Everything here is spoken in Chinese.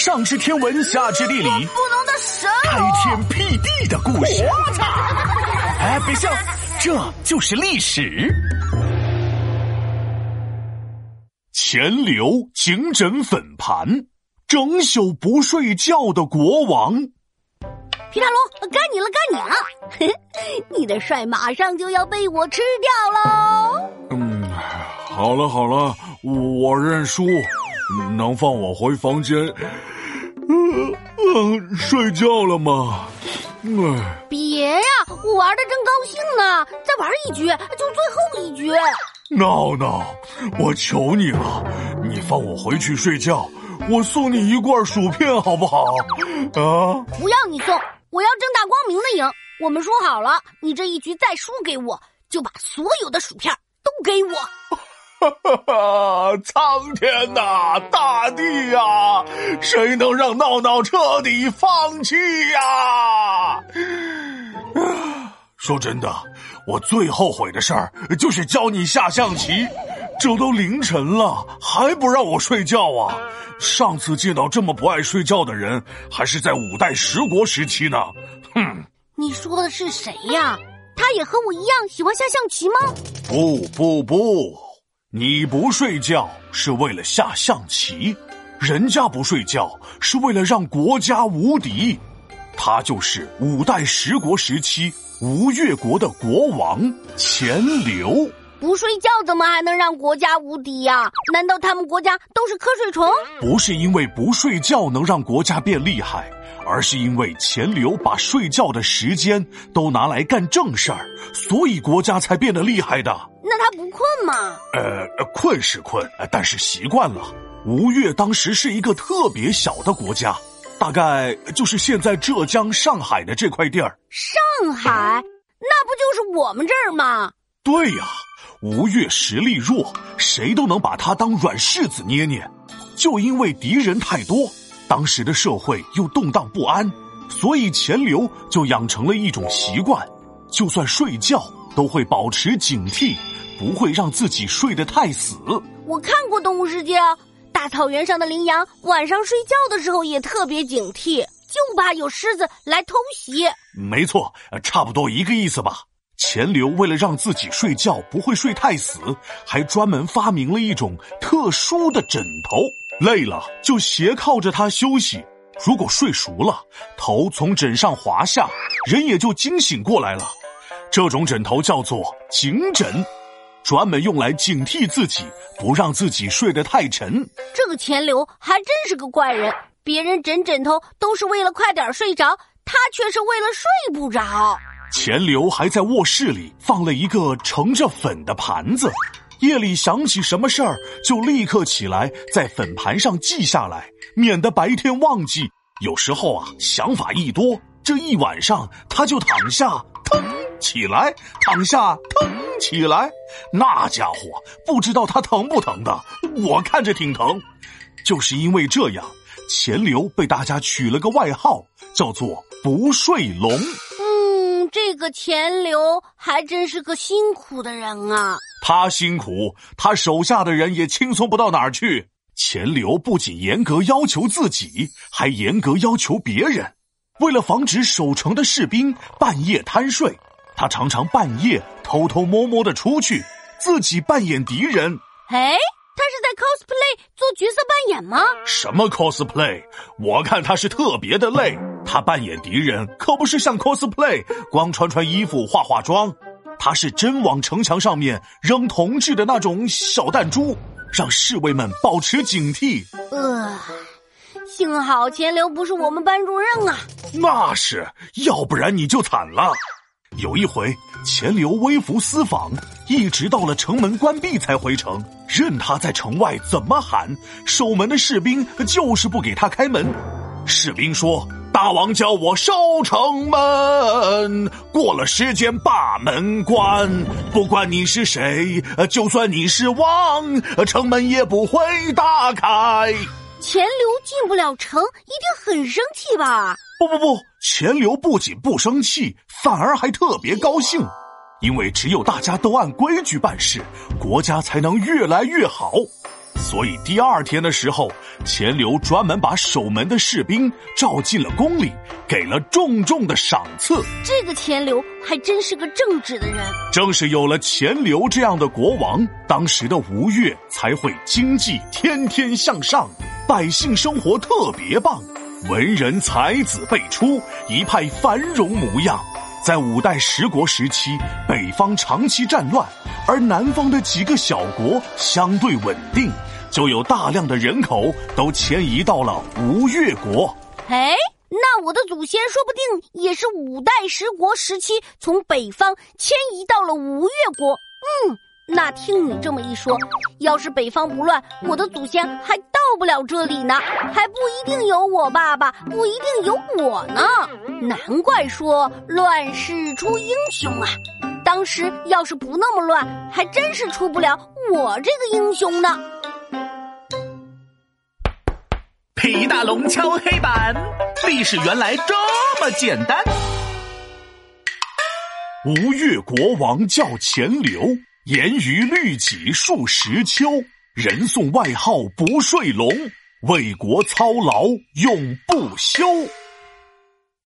上知天文，下知地理，不能的神开天辟地的故事。哎，别笑，这就是历史。钱流，颈枕粉盘，整宿不睡觉的国王。皮大龙，该你了，该你了！你的帅马上就要被我吃掉喽！嗯，好了好了，我认输，能放我回房间，呃呃，睡觉了吗？哎，别呀，我玩的正高兴呢，再玩一局就最后一局。闹闹，我求你了，你放我回去睡觉，我送你一罐薯片好不好？啊！不要你送。我要正大光明的赢，我们说好了，你这一局再输给我，就把所有的薯片都给我。哈哈哈！苍天呐，大地呀，谁能让闹闹彻底放弃呀？说真的，我最后悔的事儿就是教你下象棋。这都凌晨了，还不让我睡觉啊！上次见到这么不爱睡觉的人，还是在五代十国时期呢。哼！你说的是谁呀？他也和我一样喜欢下象棋吗？不不不，你不睡觉是为了下象棋，人家不睡觉是为了让国家无敌。他就是五代十国时期吴越国的国王钱镠。不睡觉怎么还能让国家无敌呀？难道他们国家都是瞌睡虫？不是因为不睡觉能让国家变厉害，而是因为钱流把睡觉的时间都拿来干正事儿，所以国家才变得厉害的。那他不困吗？呃，困是困，但是习惯了。吴越当时是一个特别小的国家，大概就是现在浙江、上海的这块地儿。上海，那不就是我们这儿吗？对呀。吴越实力弱，谁都能把他当软柿子捏捏。就因为敌人太多，当时的社会又动荡不安，所以钱流就养成了一种习惯：就算睡觉都会保持警惕，不会让自己睡得太死。我看过《动物世界》，啊大草原上的羚羊晚上睡觉的时候也特别警惕，就怕有狮子来偷袭。没错，差不多一个意思吧。钱流为了让自己睡觉不会睡太死，还专门发明了一种特殊的枕头，累了就斜靠着它休息。如果睡熟了，头从枕上滑下，人也就惊醒过来了。这种枕头叫做警枕，专门用来警惕自己，不让自己睡得太沉。这个钱流还真是个怪人，别人枕枕头都是为了快点睡着，他却是为了睡不着。钱流还在卧室里放了一个盛着粉的盘子，夜里想起什么事儿就立刻起来，在粉盘上记下来，免得白天忘记。有时候啊，想法一多，这一晚上他就躺下，腾起来，躺下，腾起来，那家伙不知道他疼不疼的，我看着挺疼。就是因为这样，钱流被大家取了个外号，叫做不睡龙。这个钱流还真是个辛苦的人啊！他辛苦，他手下的人也轻松不到哪儿去。钱流不仅严格要求自己，还严格要求别人。为了防止守城的士兵半夜贪睡，他常常半夜偷偷摸摸的出去，自己扮演敌人。哎，他是在 cosplay 做角色扮演吗？什么 cosplay？我看他是特别的累。他扮演敌人可不是像 cosplay，光穿穿衣服、化化妆，他是真往城墙上面扔铜制的那种小弹珠，让侍卫们保持警惕。呃，幸好钱流不是我们班主任啊！那是，要不然你就惨了。有一回，钱流微服私访，一直到了城门关闭才回城，任他在城外怎么喊，守门的士兵就是不给他开门。士兵说。大王叫我守城门，过了时间把门关。不管你是谁，就算你是王，城门也不会打开。钱流进不了城，一定很生气吧？不不不，钱流不仅不生气，反而还特别高兴，因为只有大家都按规矩办事，国家才能越来越好。所以第二天的时候，钱刘专门把守门的士兵召进了宫里，给了重重的赏赐。这个钱刘还真是个正直的人。正是有了钱刘这样的国王，当时的吴越才会经济天天向上，百姓生活特别棒，文人才子辈出，一派繁荣模样。在五代十国时期，北方长期战乱，而南方的几个小国相对稳定，就有大量的人口都迁移到了吴越国。哎，那我的祖先说不定也是五代十国时期从北方迁移到了吴越国。嗯。那听你这么一说，要是北方不乱，我的祖先还到不了这里呢，还不一定有我爸爸，不一定有我呢。难怪说乱世出英雄啊！当时要是不那么乱，还真是出不了我这个英雄呢。大龙敲黑板，历史原来这么简单。吴越国王叫钱镠。严于律己数十秋，人送外号不睡龙，为国操劳永不休。